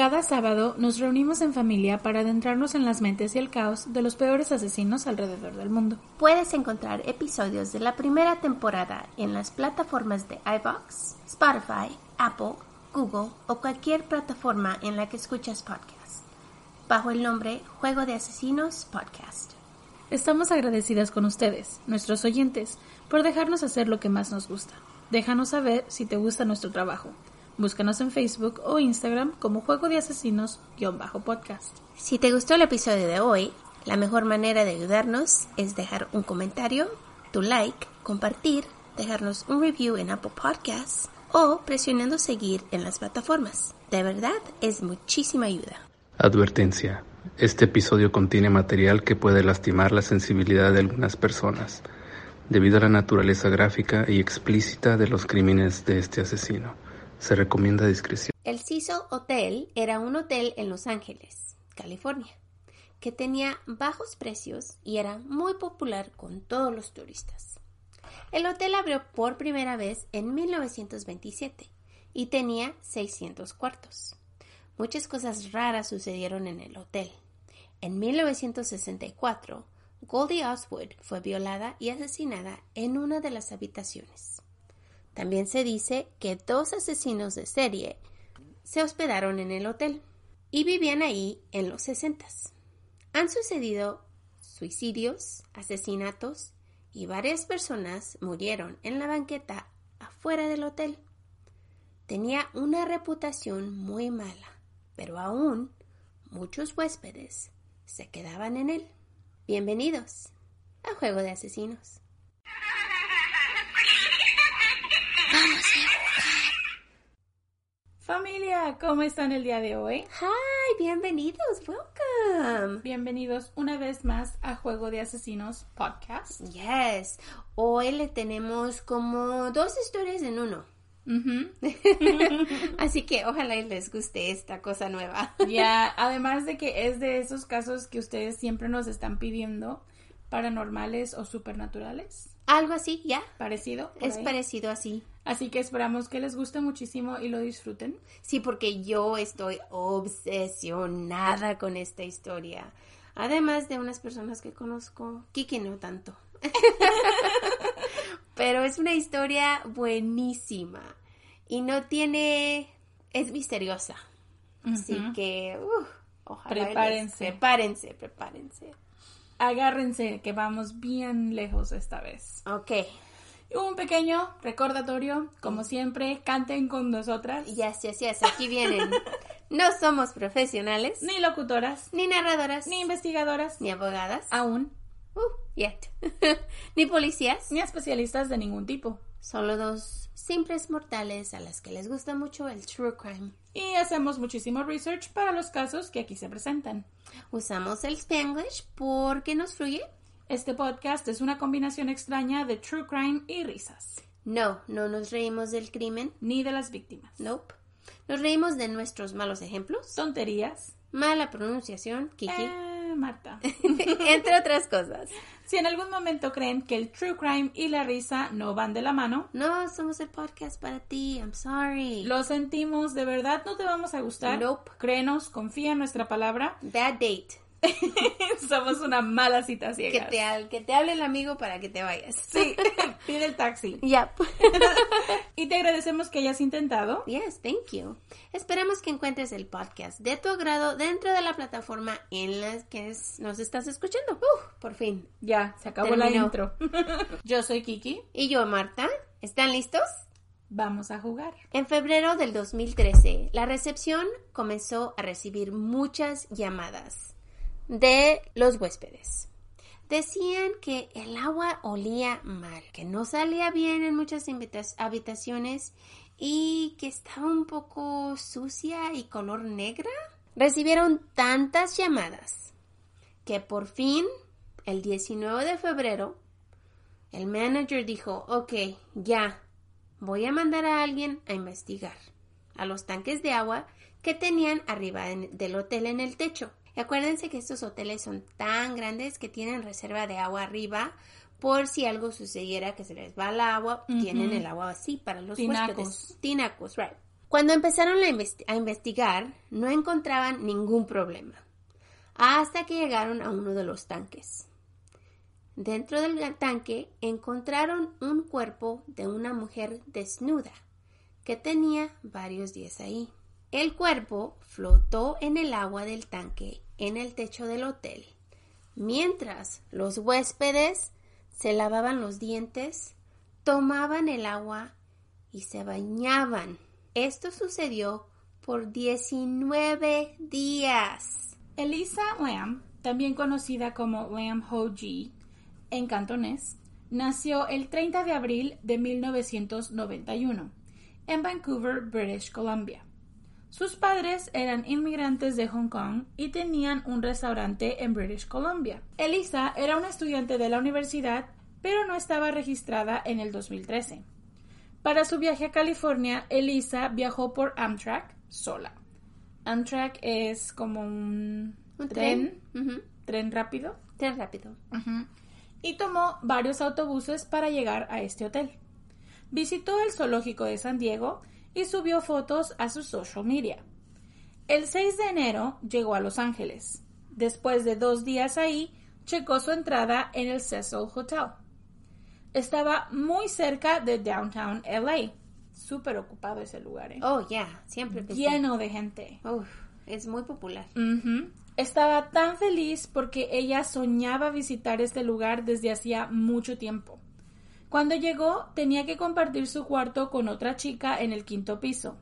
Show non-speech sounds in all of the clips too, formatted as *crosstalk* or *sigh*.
Cada sábado nos reunimos en familia para adentrarnos en las mentes y el caos de los peores asesinos alrededor del mundo. Puedes encontrar episodios de la primera temporada en las plataformas de iVox, Spotify, Apple, Google o cualquier plataforma en la que escuchas podcasts, bajo el nombre Juego de Asesinos Podcast. Estamos agradecidas con ustedes, nuestros oyentes, por dejarnos hacer lo que más nos gusta. Déjanos saber si te gusta nuestro trabajo. Búscanos en Facebook o Instagram como Juego de Asesinos-podcast. Si te gustó el episodio de hoy, la mejor manera de ayudarnos es dejar un comentario, tu like, compartir, dejarnos un review en Apple Podcasts o presionando seguir en las plataformas. De verdad, es muchísima ayuda. Advertencia. Este episodio contiene material que puede lastimar la sensibilidad de algunas personas, debido a la naturaleza gráfica y explícita de los crímenes de este asesino. Se recomienda discreción. El Cecil Hotel era un hotel en Los Ángeles, California, que tenía bajos precios y era muy popular con todos los turistas. El hotel abrió por primera vez en 1927 y tenía 600 cuartos. Muchas cosas raras sucedieron en el hotel. En 1964, Goldie Oswood fue violada y asesinada en una de las habitaciones. También se dice que dos asesinos de serie se hospedaron en el hotel y vivían ahí en los 60. Han sucedido suicidios, asesinatos y varias personas murieron en la banqueta afuera del hotel. Tenía una reputación muy mala, pero aún muchos huéspedes se quedaban en él. Bienvenidos a Juego de Asesinos. Familia, ¿cómo están el día de hoy? Hi, bienvenidos, welcome. Bienvenidos una vez más a Juego de Asesinos Podcast. Yes, hoy le tenemos como dos historias en uno. *laughs* Así que ojalá les guste esta cosa nueva. *laughs* Ya, además de que es de esos casos que ustedes siempre nos están pidiendo, paranormales o supernaturales. Algo así, ya. Parecido. por Es ahí. parecido así. Así que esperamos que les guste muchísimo y lo disfruten. Sí, porque yo estoy obsesionada con esta historia. Además de unas personas que conozco, Kiki no tanto. *laughs* Pero es una historia buenísima y no tiene, es misteriosa. Así que, uh, ojalá les- Prepárense. prepárense, prepárense. Agárrense que vamos bien lejos esta vez. Ok, Un pequeño recordatorio, como siempre, canten con nosotras. yes, yes, yes, aquí vienen. No somos profesionales, Ni locutoras, ni narradoras, ni investigadoras, ni abogadas, aún, uh, yet, *laughs* ni policías. ni especialistas de ningún tipo. Solo dos simples mortales a las que les gusta mucho el true crime. Y hacemos muchísimo research para los casos que aquí se presentan. Usamos el Spanglish porque nos fluye. Este podcast es una combinación extraña de true crime y risas, No, no nos reímos del crimen. ni de las víctimas. Nope. Nos reímos de nuestros malos ejemplos, Tonterías. mala pronunciación, Kiki, Eh, Marta. *laughs* entre otras cosas. Si en algún momento creen que el true crime y la risa no van de la mano, No somos el podcast para ti. I'm sorry. lo sentimos, de verdad no te vamos a gustar. Nope. Créenos, confía en nuestra palabra. Bad date. *laughs* Somos una mala cita Que ciegas. te, al- que te hable el amigo para que te vayas. Sí, *laughs* pide el taxi. Yep. *laughs* Y te agradecemos que hayas intentado. Yes, thank you. Esperamos que encuentres el podcast de tu agrado dentro de la plataforma en la que es- nos estás escuchando. Uh, por fin. Ya, se acabó la Terminó. intro. Yo soy Kiki. Y yo, Marta, ¿están listos? Vamos a jugar. En febrero del 2013, la recepción comenzó a recibir muchas llamadas de los huéspedes. Decían que el agua olía mal, que no salía bien en muchas habitaciones y que estaba un poco sucia y color negra. Recibieron tantas llamadas que por fin, el 19 de febrero, el manager dijo, ok, ya, voy a mandar a alguien a investigar a los tanques de agua que tenían arriba del hotel en el techo. Y acuérdense que estos hoteles son tan grandes que tienen reserva de agua arriba por si algo sucediera que se les va el agua, tienen el agua así para los Tinacos. huéspedes. Tinacos, right. Cuando empezaron a, investigar, no encontraban ningún problema, hasta que llegaron a uno de los tanques. Dentro del tanque encontraron un cuerpo de una mujer desnuda que tenía varios días ahí. El cuerpo flotó en el agua del tanque en el techo del hotel, mientras los huéspedes se lavaban los dientes, tomaban el agua y se bañaban. Esto sucedió por 19 días. Elisa Lam, también conocida como Lam Ho Ji en cantonés, nació el 30 de abril de 1991 en Vancouver, British Columbia. Sus padres eran inmigrantes de Hong Kong y tenían un restaurante en British Columbia. Elisa era una estudiante de la universidad, pero no estaba registrada en el 2013. Para su viaje a California, Elisa viajó por Amtrak sola. Amtrak es como un, tren, tren, rápido. Tren rápido. Y tomó varios autobuses para llegar a este hotel. Visitó el zoológico de San Diego y subió fotos a su social media. El 6 de enero llegó a Los Ángeles. Después de dos días ahí, checó su entrada en el Cecil Hotel. Estaba muy cerca de Downtown LA. Súper ocupado ese lugar. ¿eh? Oh, ya, siempre. Lleno de gente. es muy popular. Estaba tan feliz porque ella soñaba visitar este lugar desde hacía mucho tiempo. Cuando llegó tenía que compartir su cuarto con otra chica en el quinto piso.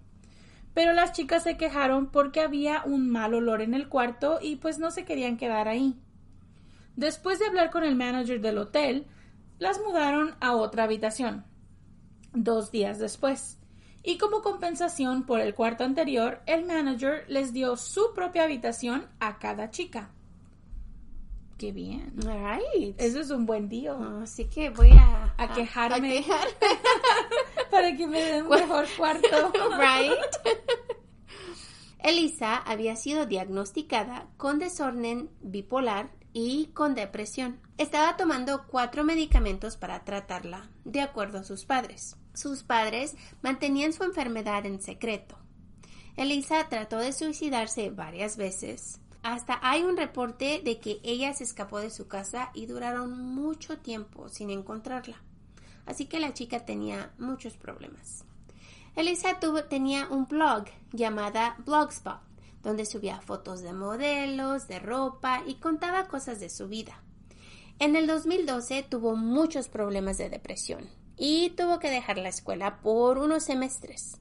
Pero las chicas se quejaron porque había un mal olor en el cuarto y pues no se querían quedar ahí. Después de hablar con el manager del hotel, las mudaron a otra habitación. Dos días después. Y como compensación por el cuarto anterior, el manager les dio su propia habitación a cada chica. Qué bien. right. Eso es un buen día. así que voy a, a quejarme. *laughs* para que me den un mejor cuarto. *laughs* right. Elisa había sido diagnosticada con desorden bipolar y con depresión. Estaba tomando cuatro medicamentos para tratarla, de acuerdo a sus padres. Sus padres mantenían su enfermedad en secreto. Elisa trató de suicidarse varias veces, hasta hay un reporte de que ella se escapó de su casa y duraron mucho tiempo sin encontrarla. Así que la chica tenía muchos problemas. Elisa tuvo, tenía un blog llamada Blogspot, donde subía fotos de modelos, de ropa y contaba cosas de su vida. En el 2012 tuvo muchos problemas de depresión y tuvo que dejar la escuela por unos semestres.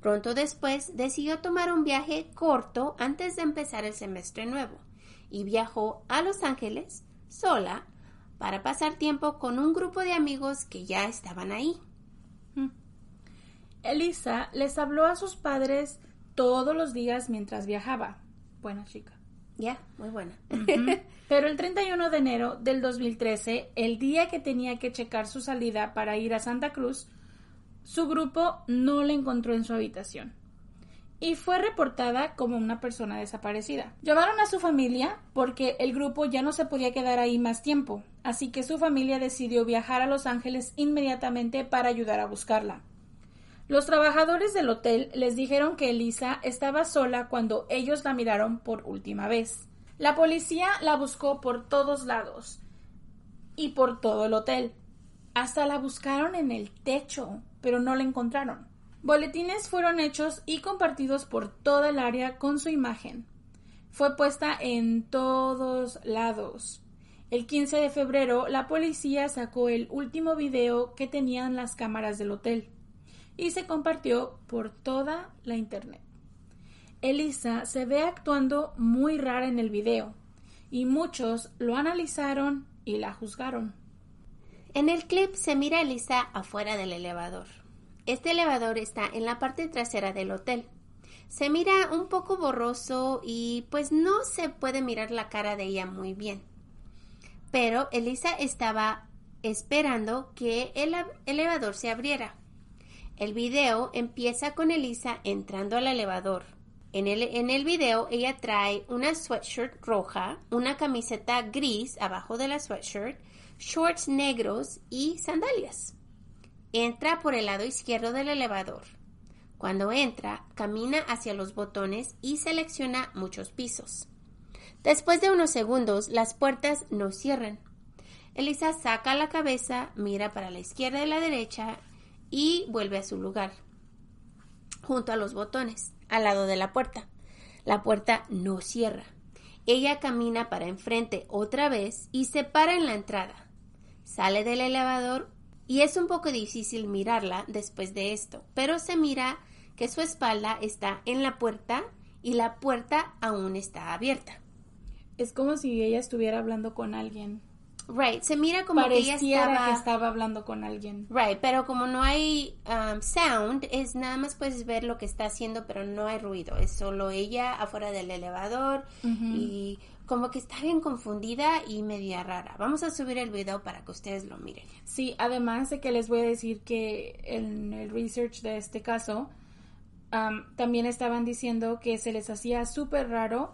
Pronto después decidió tomar un viaje corto antes de empezar el semestre nuevo y viajó a Los Ángeles sola para pasar tiempo con un grupo de amigos que ya estaban ahí. Mm. Elisa les habló a sus padres todos los días mientras viajaba. Buena chica. Ya, muy buena. *laughs* Pero el 31 de enero del 2013, el día que tenía que checar su salida para ir a Santa Cruz, su grupo no la encontró en su habitación y fue reportada como una persona desaparecida. Llamaron a su familia porque el grupo ya no se podía quedar ahí más tiempo, así que su familia decidió viajar a Los Ángeles inmediatamente para ayudar a buscarla. Los trabajadores del hotel les dijeron que Elisa estaba sola cuando ellos la miraron por última vez. La policía la buscó por todos lados y por todo el hotel. Hasta la buscaron en el techo, pero no la encontraron. Boletines fueron hechos y compartidos por toda el área con su imagen. Fue puesta en todos lados. El 15 de febrero, la policía sacó el último video que tenían las cámaras del hotel y se compartió por toda la internet. Elisa se ve actuando muy rara en el video y muchos lo analizaron y la juzgaron. En el clip se mira a Elisa afuera del elevador. Este elevador está en la parte trasera del hotel. Se mira un poco borroso y pues no se puede mirar la cara de ella muy bien. Pero Elisa estaba esperando que el elevador se abriera. El video empieza con Elisa entrando al elevador. En el, en el video ella trae una sweatshirt roja, una camiseta gris abajo de la sweatshirt shorts negros y sandalias. Entra por el lado izquierdo del elevador. Cuando entra, camina hacia los botones y selecciona muchos pisos. Después de unos segundos, las puertas no cierran. Elisa saca la cabeza, mira para la izquierda y la derecha y vuelve a su lugar, junto a los botones, al lado de la puerta. La puerta no cierra. Ella camina para enfrente otra vez y se para en la entrada. Sale del elevador y es un poco difícil mirarla después de esto, pero se mira que su espalda está en la puerta y la puerta aún está abierta. Es como si ella estuviera hablando con alguien. Right, se mira como que ella Pareciera estaba... que estaba hablando con alguien. Right, pero como no hay um, sound, es nada más puedes ver lo que está haciendo, pero no hay ruido. Es solo ella afuera del elevador y como que está bien confundida y media rara. Vamos a subir el video para que ustedes lo miren. Sí, además de que les voy a decir que en el research de este caso am, también estaban diciendo que se les hacía súper raro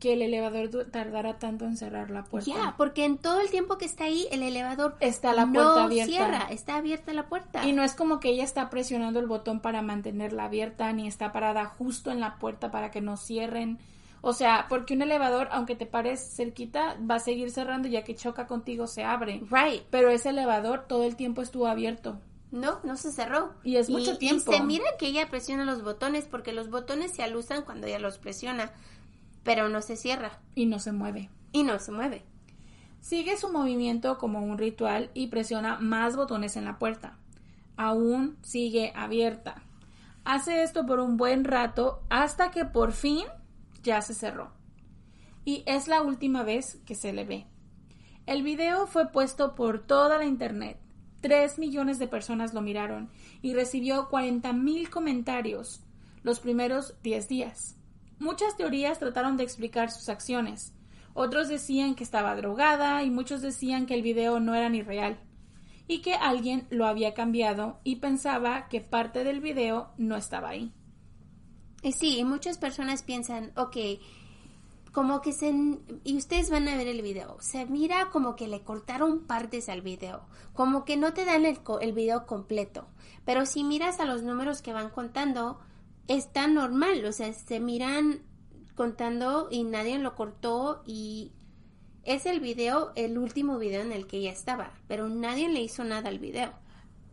que el elevador tardara tanto en cerrar la puerta. Ya, porque en todo el tiempo que está ahí, el elevador Está la no puerta abierta. cierra, está abierta la puerta. Y no es como que ella está presionando el botón para mantenerla abierta, ni está parada justo en la puerta para que no cierren. O sea, porque un elevador, aunque te pares cerquita, va a seguir cerrando ya que choca contigo, se abre. Right. Pero ese elevador todo el tiempo estuvo abierto. No, no se cerró. Y es mucho tiempo. Y se mira que ella presiona los botones porque los botones se alusan cuando ella los presiona, pero no se cierra Y no se mueve. y no se mueve. Sigue su movimiento como un ritual y presiona más botones en la puerta. Aún sigue abierta. Hace esto por un buen rato hasta que por fin ya se cerró. Y es la última vez que se le ve. El video fue puesto por toda la internet. Tres millones de personas lo miraron y recibió 40 mil comentarios los primeros 10 días. Muchas teorías trataron de explicar sus acciones. Otros decían que estaba drogada y muchos decían que el video no era ni real y que alguien lo había cambiado y pensaba que parte del video no estaba ahí. Y sí, y muchas personas piensan, ok, como que se... Y ustedes van a ver el video. Se mira como que le cortaron partes al video. Como que no te dan el, el video completo. Pero si miras a los números que van contando, está normal. O sea, se miran contando y nadie lo cortó y... Es el video, el último video en el que ella estaba, pero nadie le hizo nada al video.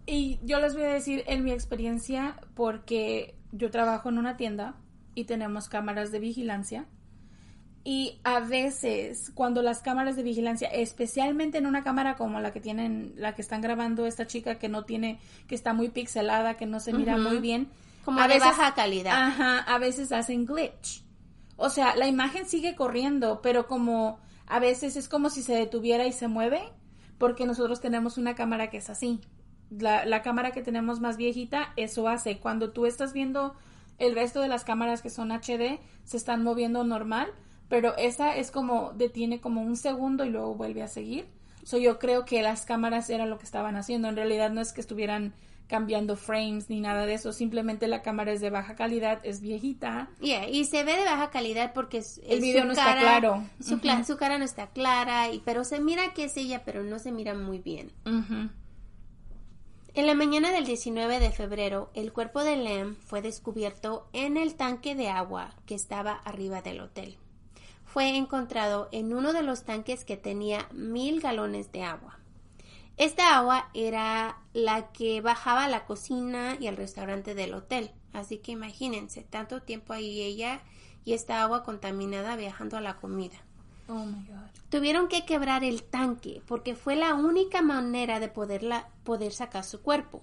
Y yo les voy a decir en mi experiencia, porque yo trabajo en una tienda y tenemos cámaras de vigilancia. Y a veces, cuando las cámaras de vigilancia, especialmente en una cámara como la que tienen, la que están grabando esta chica que no tiene, que está muy pixelada, que no se mira muy bien, Como de baja calidad. Ajá, a veces hacen glitch. O sea, la imagen sigue corriendo, pero como a veces es como si se detuviera y se mueve, porque nosotros tenemos una cámara que es así. La, la cámara que tenemos más viejita, eso hace. Cuando tú estás viendo el resto de las cámaras que son HD, se están moviendo normal, pero esa es como detiene como un segundo y luego vuelve a seguir. So, yo creo que las cámaras era lo que estaban haciendo. En realidad no es que estuvieran cambiando frames ni nada de eso. Simplemente la cámara es de baja calidad, es viejita. Yeah, y se ve de baja calidad porque es- El video no está claro. Su, su cara no está clara, y, pero se mira que es ella, pero no se mira muy bien. En la mañana del 19 de febrero, el cuerpo de Lem fue descubierto en el tanque de agua que estaba arriba del hotel. Fue encontrado en uno de los tanques que tenía mil galones de agua. Esta agua era la que bajaba a la cocina y al restaurante del hotel. Así que imagínense, tanto tiempo ahí ella y esta agua contaminada viajando a la comida. Oh my God. Tuvieron que quebrar el tanque porque fue la única manera de poderla, poder sacar su cuerpo.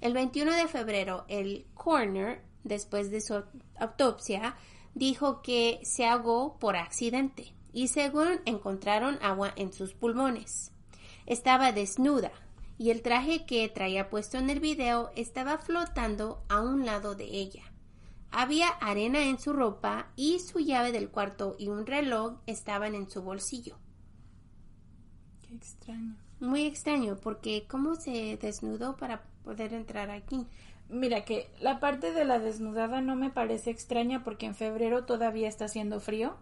El 21 de febrero, el coroner, después de su autopsia, dijo que se ahogó por accidente y según encontraron agua en sus pulmones. Estaba desnuda y el traje que traía puesto en el video estaba flotando a un lado de ella. Había arena en su ropa y su llave del cuarto y un reloj estaban en su bolsillo. Qué extraño. Muy extraño porque ¿cómo se desnudó para poder entrar aquí? Mira que la parte de la desnudada no me parece extraña porque en febrero todavía está haciendo frío.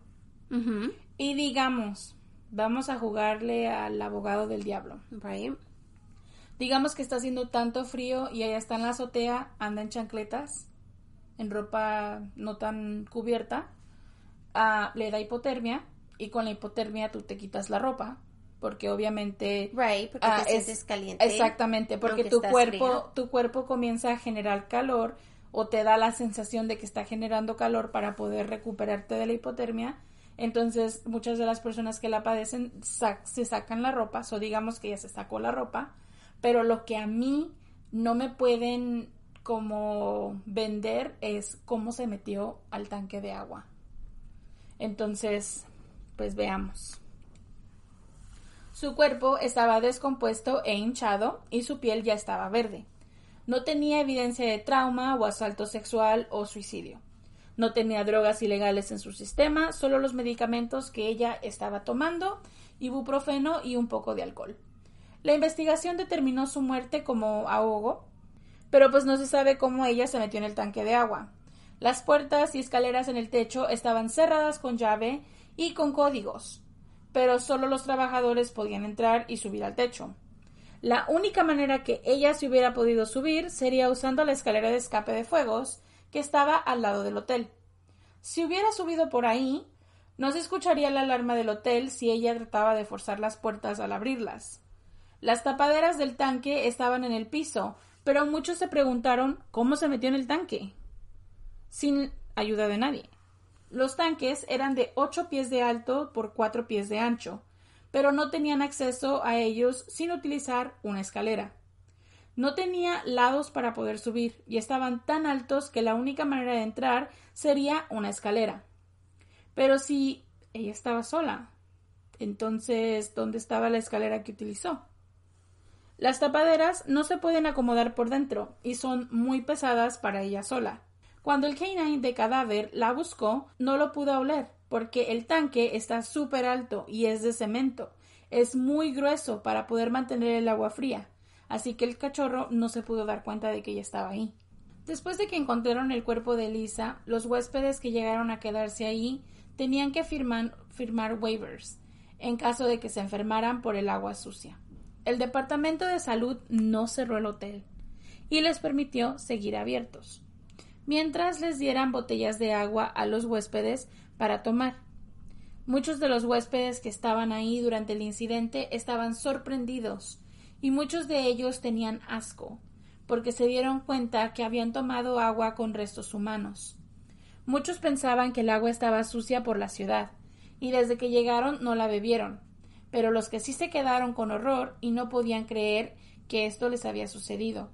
Y digamos, vamos a jugarle al abogado del diablo. right. Digamos que está haciendo tanto frío y ella está en la azotea, anda en chancletas. En ropa no tan cubierta, ah, le da hipotermia y con la hipotermia tú te quitas la ropa porque obviamente right, porque ah, te es- caliente. exactamente porque tu cuerpo tu cuerpo comienza a generar calor o te da la sensación de que está generando calor para poder recuperarte de la hipotermia entonces muchas de las personas que la padecen sa- se sacan la ropa o digamos que ya se sacó la ropa pero lo que a mí no me pueden como vender es cómo se metió al tanque de agua entonces pues veamos su cuerpo estaba descompuesto e hinchado y su piel ya estaba verde. No tenía evidencia de trauma o asalto sexual o suicidio. No tenía drogas ilegales en su sistema, solo los medicamentos que ella estaba tomando, ibuprofeno y un poco de alcohol. La investigación determinó su muerte como ahogo, pero pues no se sabe cómo ella se metió en el tanque de agua. Las puertas y escaleras en el techo estaban cerradas con llave y con códigos pero solo los trabajadores podían entrar y subir al techo. La única manera que ella se hubiera podido subir sería usando la escalera de escape de fuegos que estaba al lado del hotel. Si hubiera subido por ahí, no se escucharía la alarma del hotel si ella trataba de forzar las puertas al abrirlas. Las tapaderas del tanque estaban en el piso, pero muchos se preguntaron cómo se metió en el tanque. Sin ayuda de nadie. Los tanques eran de 8 pies de alto por 4 pies de ancho, pero no tenían acceso a ellos sin utilizar una escalera. No tenía lados para poder subir y estaban tan altos que la única manera de entrar sería una escalera. Pero si ella estaba sola, entonces ¿dónde estaba la escalera que utilizó? Las tapaderas no se pueden acomodar por dentro y son muy pesadas para ella sola. Cuando el canine de cadáver la buscó, no lo pudo oler, porque el tanque está súper alto y es de cemento. Es muy grueso para poder mantener el agua fría, así que el cachorro no se pudo dar cuenta de que ella estaba ahí. Después de que encontraron el cuerpo de Lisa, los huéspedes que llegaron a quedarse ahí tenían que firmar waivers en caso de que se enfermaran por el agua sucia. El Departamento de Salud no cerró el hotel y les permitió seguir abiertos mientras les dieran botellas de agua a los huéspedes para tomar. Muchos de los huéspedes que estaban ahí durante el incidente estaban sorprendidos y muchos de ellos tenían asco porque se dieron cuenta que habían tomado agua con restos humanos. Muchos pensaban que el agua estaba sucia por la ciudad y desde que llegaron no la bebieron, pero los que sí se quedaron con horror y no podían creer que esto les había sucedido.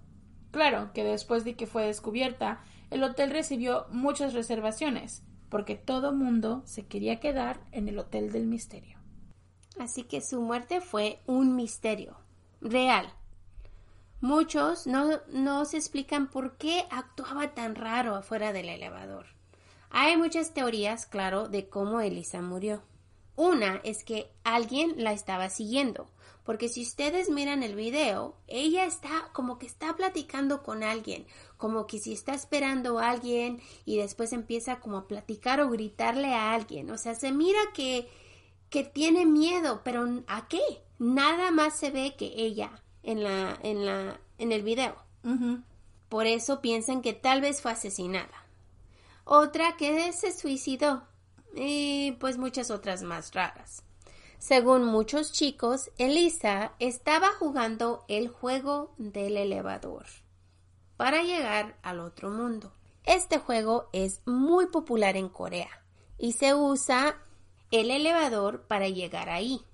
Claro que después de que fue descubierta, el hotel recibió muchas reservaciones, porque todo mundo se quería quedar en el Hotel del Misterio. Así que su muerte fue un misterio real. Muchos no, no se explican por qué actuaba tan raro afuera del elevador. Hay muchas teorías, claro, de cómo Elisa murió. Una es que alguien la estaba siguiendo, porque si ustedes miran el video, ella está como que está platicando con alguien, como que si está esperando a alguien y después empieza como a platicar o gritarle a alguien. O sea, se mira que, que tiene miedo, pero ¿a qué? Nada más se ve que ella en la, en la, en el video. Por eso piensan que tal vez fue asesinada. Otra que se suicidó. Y pues muchas otras más raras. Según muchos chicos, Elisa estaba jugando el juego del elevador para llegar al otro mundo. Este juego es muy popular en Corea y se usa el elevador para llegar ahí.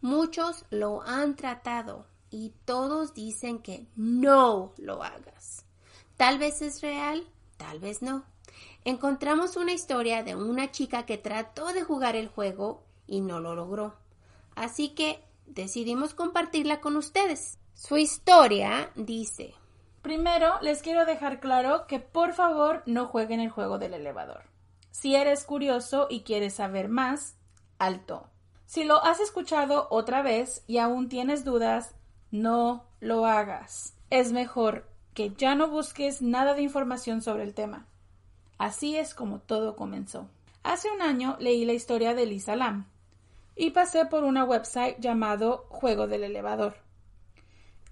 Muchos lo han tratado y todos dicen que no lo hagas. Tal vez es real, tal vez no. Encontramos una historia de una chica que trató de jugar el juego y no lo logró. Así que decidimos compartirla con ustedes. Su historia dice, Primero, les quiero dejar claro que por favor no jueguen el juego del elevador. Si eres curioso y quieres saber más, alto. Si lo has escuchado otra vez y aún tienes dudas, no lo hagas. Es mejor que ya no busques nada de información sobre el tema. Así es como todo comenzó. Hace un año leí la historia de Lisa Lam y pasé por una website llamado Juego del Elevador.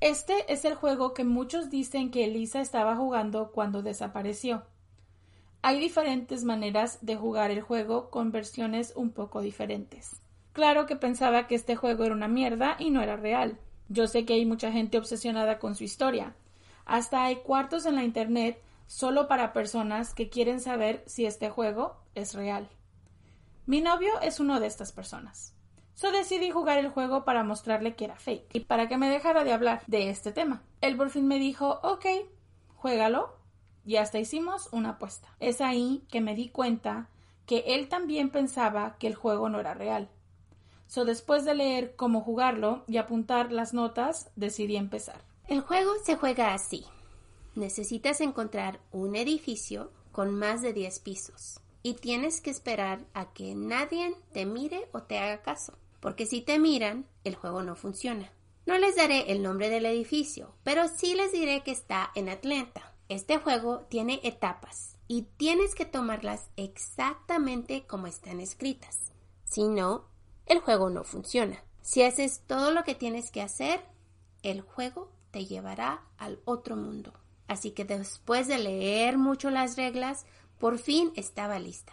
Este es el juego que muchos dicen que Lisa estaba jugando cuando desapareció. Hay diferentes maneras de jugar el juego con versiones un poco diferentes. Claro que pensaba que este juego era una mierda y no era real. Yo sé que hay mucha gente obsesionada con su historia. Hasta hay cuartos en la internet solo para personas que quieren saber si este juego es real. Mi novio es uno de estas personas. So decidí jugar el juego para mostrarle que era fake y para que me dejara de hablar de este tema. Él por fin me dijo, ok, juégalo y hasta hicimos una apuesta. Es ahí que me di cuenta que él también pensaba que el juego no era real. So después de leer cómo jugarlo y apuntar las notas, decidí empezar. El juego se juega así. Necesitas encontrar un edificio con más de 10 pisos y tienes que esperar a que nadie te mire o te haga caso, porque si te miran, el juego no funciona. No les daré el nombre del edificio, pero sí les diré que está en Atlanta. Este juego tiene etapas y tienes que tomarlas exactamente como están escritas. Si no, el juego no funciona. Si haces todo lo que tienes que hacer, el juego te llevará al otro mundo. Así que después de leer mucho las reglas, por fin estaba lista.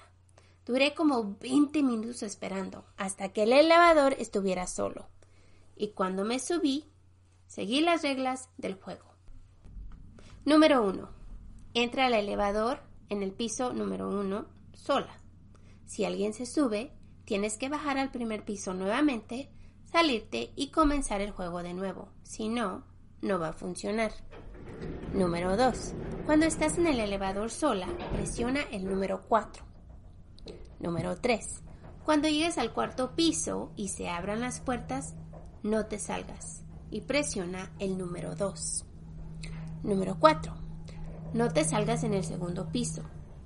Duré como 20 minutos esperando hasta que el elevador estuviera solo. Y cuando me subí, seguí las reglas del juego. Número 1. Entra al elevador en el piso número 1 sola. Si alguien se sube, tienes que bajar al primer piso nuevamente, salirte y comenzar el juego de nuevo. Si no, no va a funcionar. Número 2. Cuando estás en el elevador sola, presiona el número 4. Número 3. Cuando llegues al cuarto piso y se abran las puertas, no te salgas y presiona el número 2. Número 4. No te salgas en el segundo piso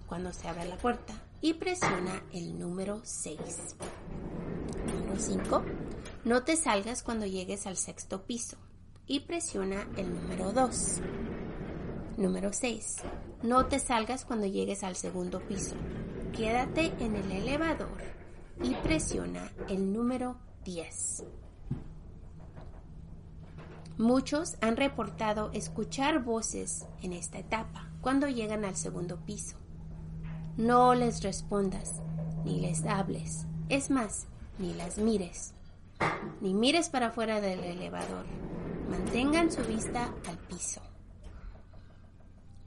cuando se abra la puerta y presiona el número 6. Número 5. No te salgas cuando llegues al sexto piso y presiona el número 2. Número 6. No te salgas cuando llegues al segundo piso. Quédate en el elevador y presiona el número 10. Muchos han reportado escuchar voces en esta etapa cuando llegan al segundo piso. No les respondas, ni les hables. Es más, ni las mires. Ni mires para afuera del elevador. Mantengan su vista al piso.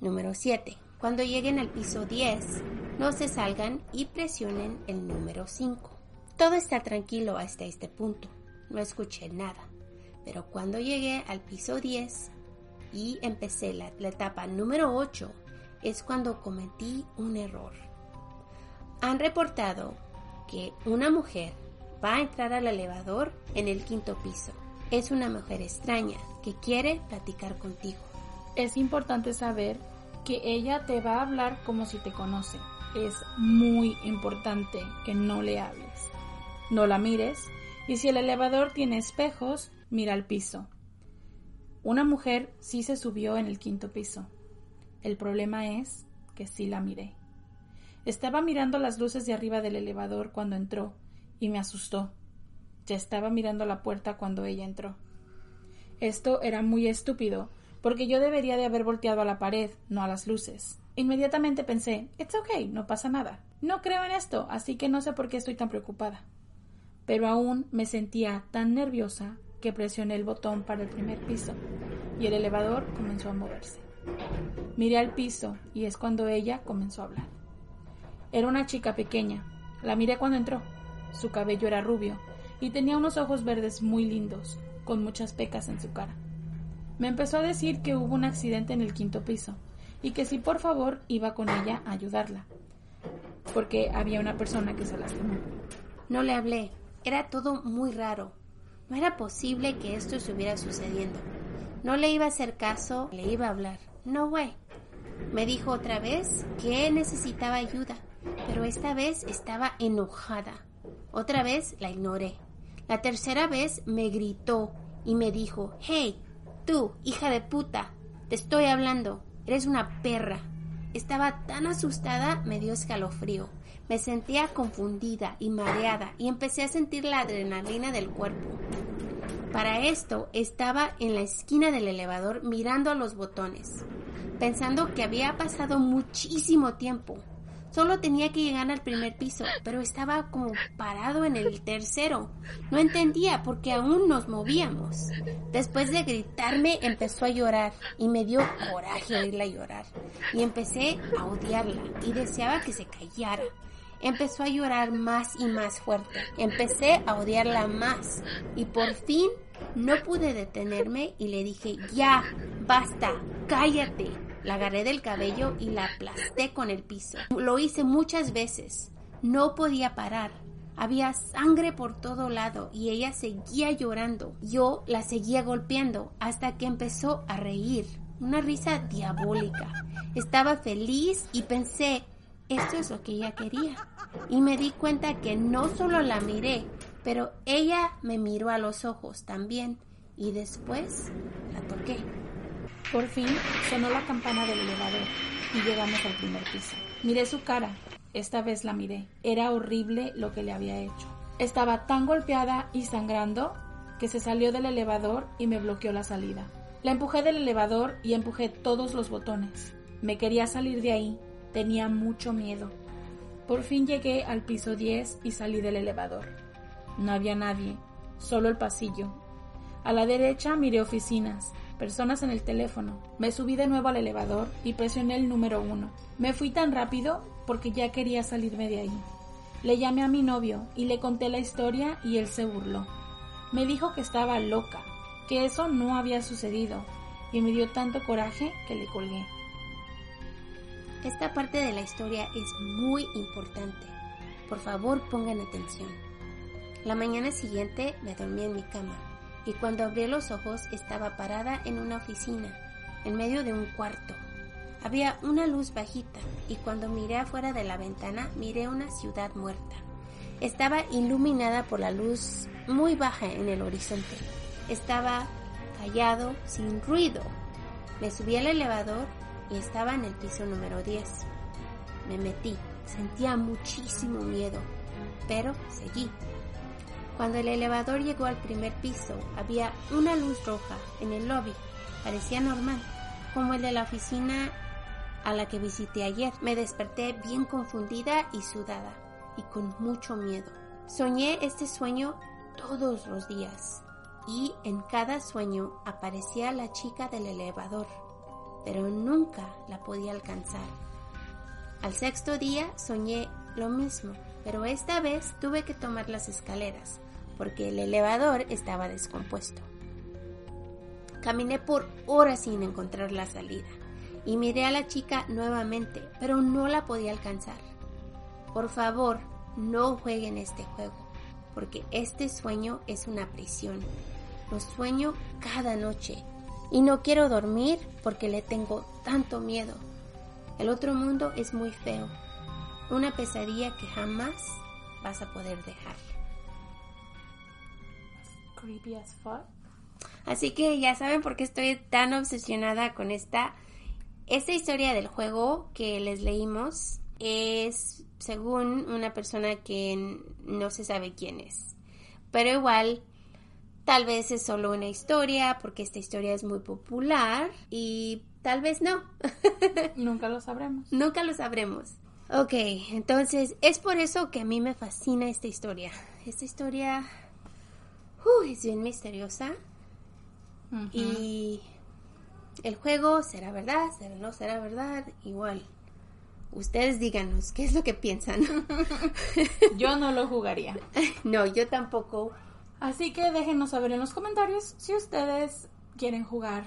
Número 7. Cuando lleguen al piso 10, no se salgan y presionen el número 5. Todo está tranquilo hasta este punto. No escuché nada pero cuando llegué al piso 10 y empecé la, etapa número 8 es cuando cometí un error. Han reportado que una mujer va a entrar al elevador en el quinto piso. Es una mujer extraña que quiere platicar contigo. Es importante saber que ella te va a hablar como si te conoce. Es muy importante que no le hables. No la mires y si el elevador tiene espejos, mira al piso. Una mujer sí se subió en el quinto piso. El problema es que sí la miré. Estaba mirando las luces de arriba del elevador cuando entró y me asustó. Ya estaba mirando la puerta cuando ella entró. Esto era muy estúpido, porque yo debería de haber volteado a la pared, no a las luces. Inmediatamente pensé, It's okay, no pasa nada. No creo en esto, así que no sé por qué estoy tan preocupada. Pero aún me sentía tan nerviosa que presioné el botón para el primer piso y el elevador comenzó a moverse. Miré al piso y es cuando ella comenzó a hablar. Era una chica pequeña. La miré cuando entró. Su cabello era rubio y tenía unos ojos verdes muy lindos, con muchas pecas en su cara. Me empezó a decir que hubo un accidente en el quinto piso y que si por favor iba con ella a ayudarla, porque había una persona que se lastimó. No le hablé. Era todo muy raro. No era posible que esto estuviera sucediendo. No le iba a hacer caso, le iba a hablar. No, güey. Me dijo otra vez que necesitaba ayuda, pero esta vez estaba enojada. Otra vez la ignoré. La tercera vez me gritó y me dijo, hey, tú, hija de puta, te estoy hablando, eres una perra. Estaba tan asustada, me dio escalofrío. Me sentía confundida y mareada y empecé a sentir la adrenalina del cuerpo. Para esto estaba en la esquina del elevador mirando a los botones, pensando que había pasado muchísimo tiempo. Solo tenía que llegar al primer piso, pero estaba como parado en el tercero. No entendía porque aún nos movíamos. Después de gritarme, empezó a llorar y me dio coraje oírla llorar. Y empecé a odiarla y deseaba que se callara. Empezó a llorar más y más fuerte. Empecé a odiarla más y por fin no pude detenerme y le dije, ya, basta, cállate. La agarré del cabello y la aplasté con el piso. Lo hice muchas veces. No podía parar. Había sangre por todo lado y ella seguía llorando. Yo la seguía golpeando hasta que empezó a reír. Una risa diabólica. Estaba feliz y pensé, esto es lo que ella quería. Y me di cuenta que no solo la miré, pero ella me miró a los ojos también. Y después la toqué. Por fin sonó la campana del elevador y llegamos al primer piso. Miré su cara. Esta vez la miré. Era horrible lo que le había hecho. Estaba tan golpeada y sangrando que se salió del elevador y me bloqueó la salida. La empujé del elevador y empujé todos los botones. Me quería salir de ahí. Tenía mucho miedo. Por fin llegué al piso 10 y salí del elevador. No había nadie, solo el pasillo. A la derecha miré oficinas personas en el teléfono. Me subí de nuevo al elevador y presioné el número uno. Me fui tan rápido porque ya quería salirme de ahí. Le llamé a mi novio y le conté la historia y él se burló. Me dijo que estaba loca, que eso no había sucedido y me dio tanto coraje que le colgué. Esta parte de la historia es muy importante. Por favor pongan atención. La mañana siguiente me dormí en mi cama y cuando abrí los ojos estaba parada en una oficina, en medio de un cuarto. Había una luz bajita y cuando miré afuera de la ventana miré una ciudad muerta. Estaba iluminada por la luz muy baja en el horizonte. Estaba callado, sin ruido. Me subí al elevador y estaba en el piso número 10. Me metí, sentía muchísimo miedo, pero seguí. Cuando el elevador llegó al primer piso, había una luz roja en el lobby. Parecía normal, como el de la oficina a la que visité ayer. Me desperté bien confundida y sudada, y con mucho miedo. Soñé este sueño todos los días, y en cada sueño aparecía la chica del elevador, pero nunca la podía alcanzar. Al sexto día soñé lo mismo, pero esta vez tuve que tomar las escaleras porque el elevador estaba descompuesto. Caminé por horas sin encontrar la salida y miré a la chica nuevamente, pero no la podía alcanzar. Por favor, no jueguen este juego, porque este sueño es una prisión. Lo sueño cada noche y no quiero dormir porque le tengo tanto miedo. El otro mundo es muy feo, una pesadilla que jamás vas a poder dejar creepy as fuck. Así que ya saben por qué estoy tan obsesionada con esta. Esta historia del juego que les leímos es según una persona que no se sabe quién es. Pero igual, tal vez es solo una historia porque esta historia es muy popular y tal vez no. *laughs* Nunca lo sabremos. Nunca lo sabremos. Ok, entonces es por eso que a mí me fascina esta historia. Esta historia es bien misteriosa. Y el juego será verdad, será no será verdad, igual. Ustedes díganos qué es lo que piensan. *laughs* yo no lo jugaría. *laughs* No, yo tampoco. Así que déjenos saber en los comentarios si ustedes quieren jugar.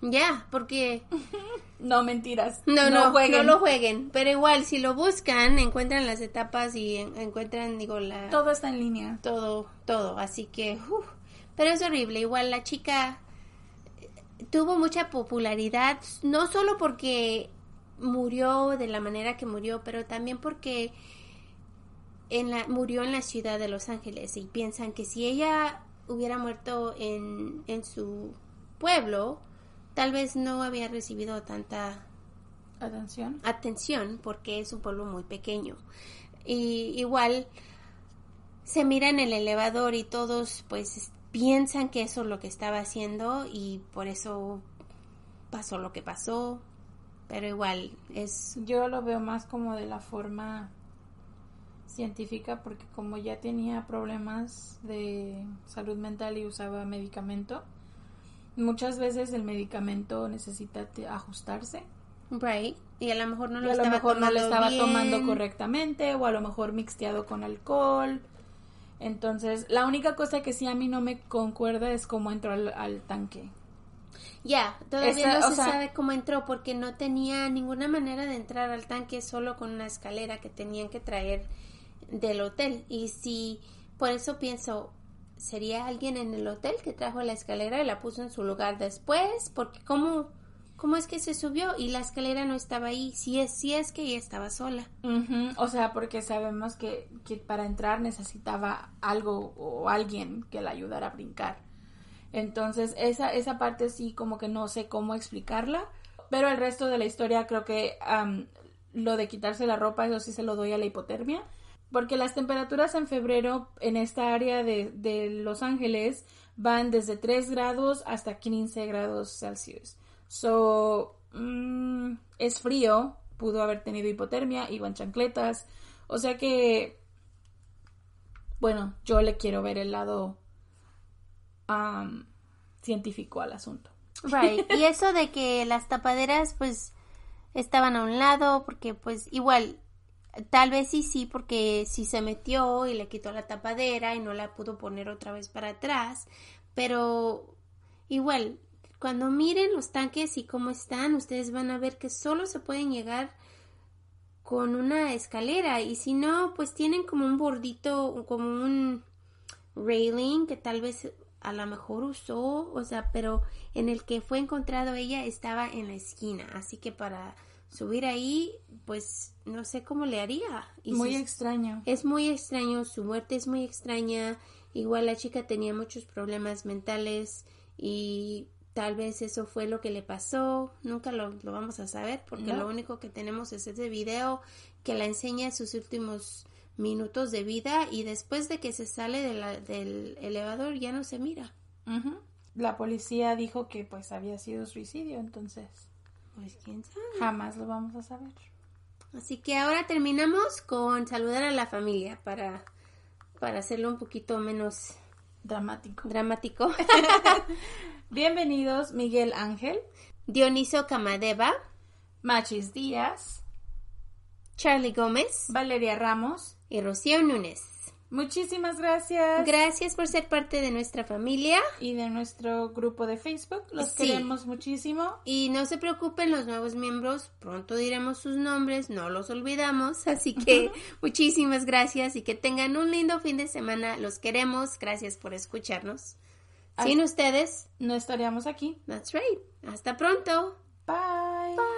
Ya, porque... *laughs* no, mentiras. No, no, jueguen. no lo jueguen. Pero igual, si lo buscan, encuentran las etapas y encuentran, digo, la... Todo está en línea. Todo, todo. Así que... Pero es horrible. Igual la chica tuvo mucha popularidad, no solo porque murió de la manera que murió, pero también porque en la, murió en la ciudad de Los Ángeles y piensan que si ella hubiera muerto en, en su pueblo, tal vez no había recibido tanta atención. Atención porque es un pueblo muy pequeño. Y igual se mira en el elevador y todos pues piensan que eso es lo que estaba haciendo y por eso pasó lo que pasó. Pero igual es... Yo lo veo más como de la forma científica porque como ya tenía problemas de salud mental y usaba medicamento, muchas veces el medicamento necesita ajustarse. Right. Y a lo mejor no lo, a estaba, lo mejor no lo estaba bien. tomando correctamente o a lo mejor mixteado con alcohol. Entonces, la única cosa que sí a mí no me concuerda es cómo entró al, al tanque. Ya, todavía Esa- no se sea- sabe cómo entró porque no tenía ninguna manera de entrar al tanque solo con una escalera que tenían que traer del hotel. Y si, por eso pienso, ¿sería alguien en el hotel que trajo la escalera y la puso en su lugar después? Porque ¿cómo, cómo es que se subió y la escalera no estaba ahí? Si es, si es que ella estaba sola. O sea, porque sabemos que, que para entrar necesitaba algo o alguien que la ayudara a brincar. Entonces, esa, esa parte sí como que no sé cómo explicarla. Pero el resto de la historia creo que am, lo de quitarse la ropa, eso sí se lo doy a la hipotermia. Porque las temperaturas en febrero en esta área de, de Los Ángeles van desde 3 grados hasta 15 grados Celsius. So, mm, es frío, pudo haber tenido hipotermia, iba en chancletas. O sea que, bueno, yo le quiero ver el lado am, científico al asunto. Right. *laughs* Y eso de que las tapaderas pues estaban a un lado porque pues igual tal vez sí sí porque sí se metió y le quitó la tapadera y no la pudo poner otra vez para atrás, pero igual cuando miren los tanques y cómo están, ustedes van a ver que solo se pueden llegar con una escalera y si no, pues tienen como un bordito, como un railing que tal vez a lo mejor usó, o sea, pero en el que fue encontrado ella estaba en la esquina, así que para subir ahí, pues no sé cómo le haría. Y Muy extraño. es muy extraño, su muerte es muy extraña. Igual la chica tenía muchos problemas mentales y tal vez eso fue lo que le pasó. Nunca lo, lo vamos a saber porque No. lo único que tenemos es ese video que la enseña sus últimos minutos de vida y después de que se sale de la- del elevador ya no se mira. Ujú. La policía dijo que pues había sido suicidio, entonces Pues quién sabe. jamás lo vamos a saber. Así que ahora terminamos con saludar a la familia para, para hacerlo un poquito menos Dramático. dramático. *laughs* Bienvenidos Miguel Ángel, Dioniso Camadeva, Machis Díaz, Charlie Gómez Valeria Ramos. y Rocío Núñez. Muchísimas gracias. Gracias por ser parte de nuestra familia y de nuestro grupo de Facebook. Los Sí. queremos muchísimo. y no se preocupen los nuevos miembros, pronto diremos sus nombres, no los olvidamos, así que *laughs* muchísimas gracias y que tengan un lindo fin de semana, los queremos, gracias por escucharnos. Sin ustedes, No estaríamos aquí. that's right. Hasta pronto. Bye. Bye.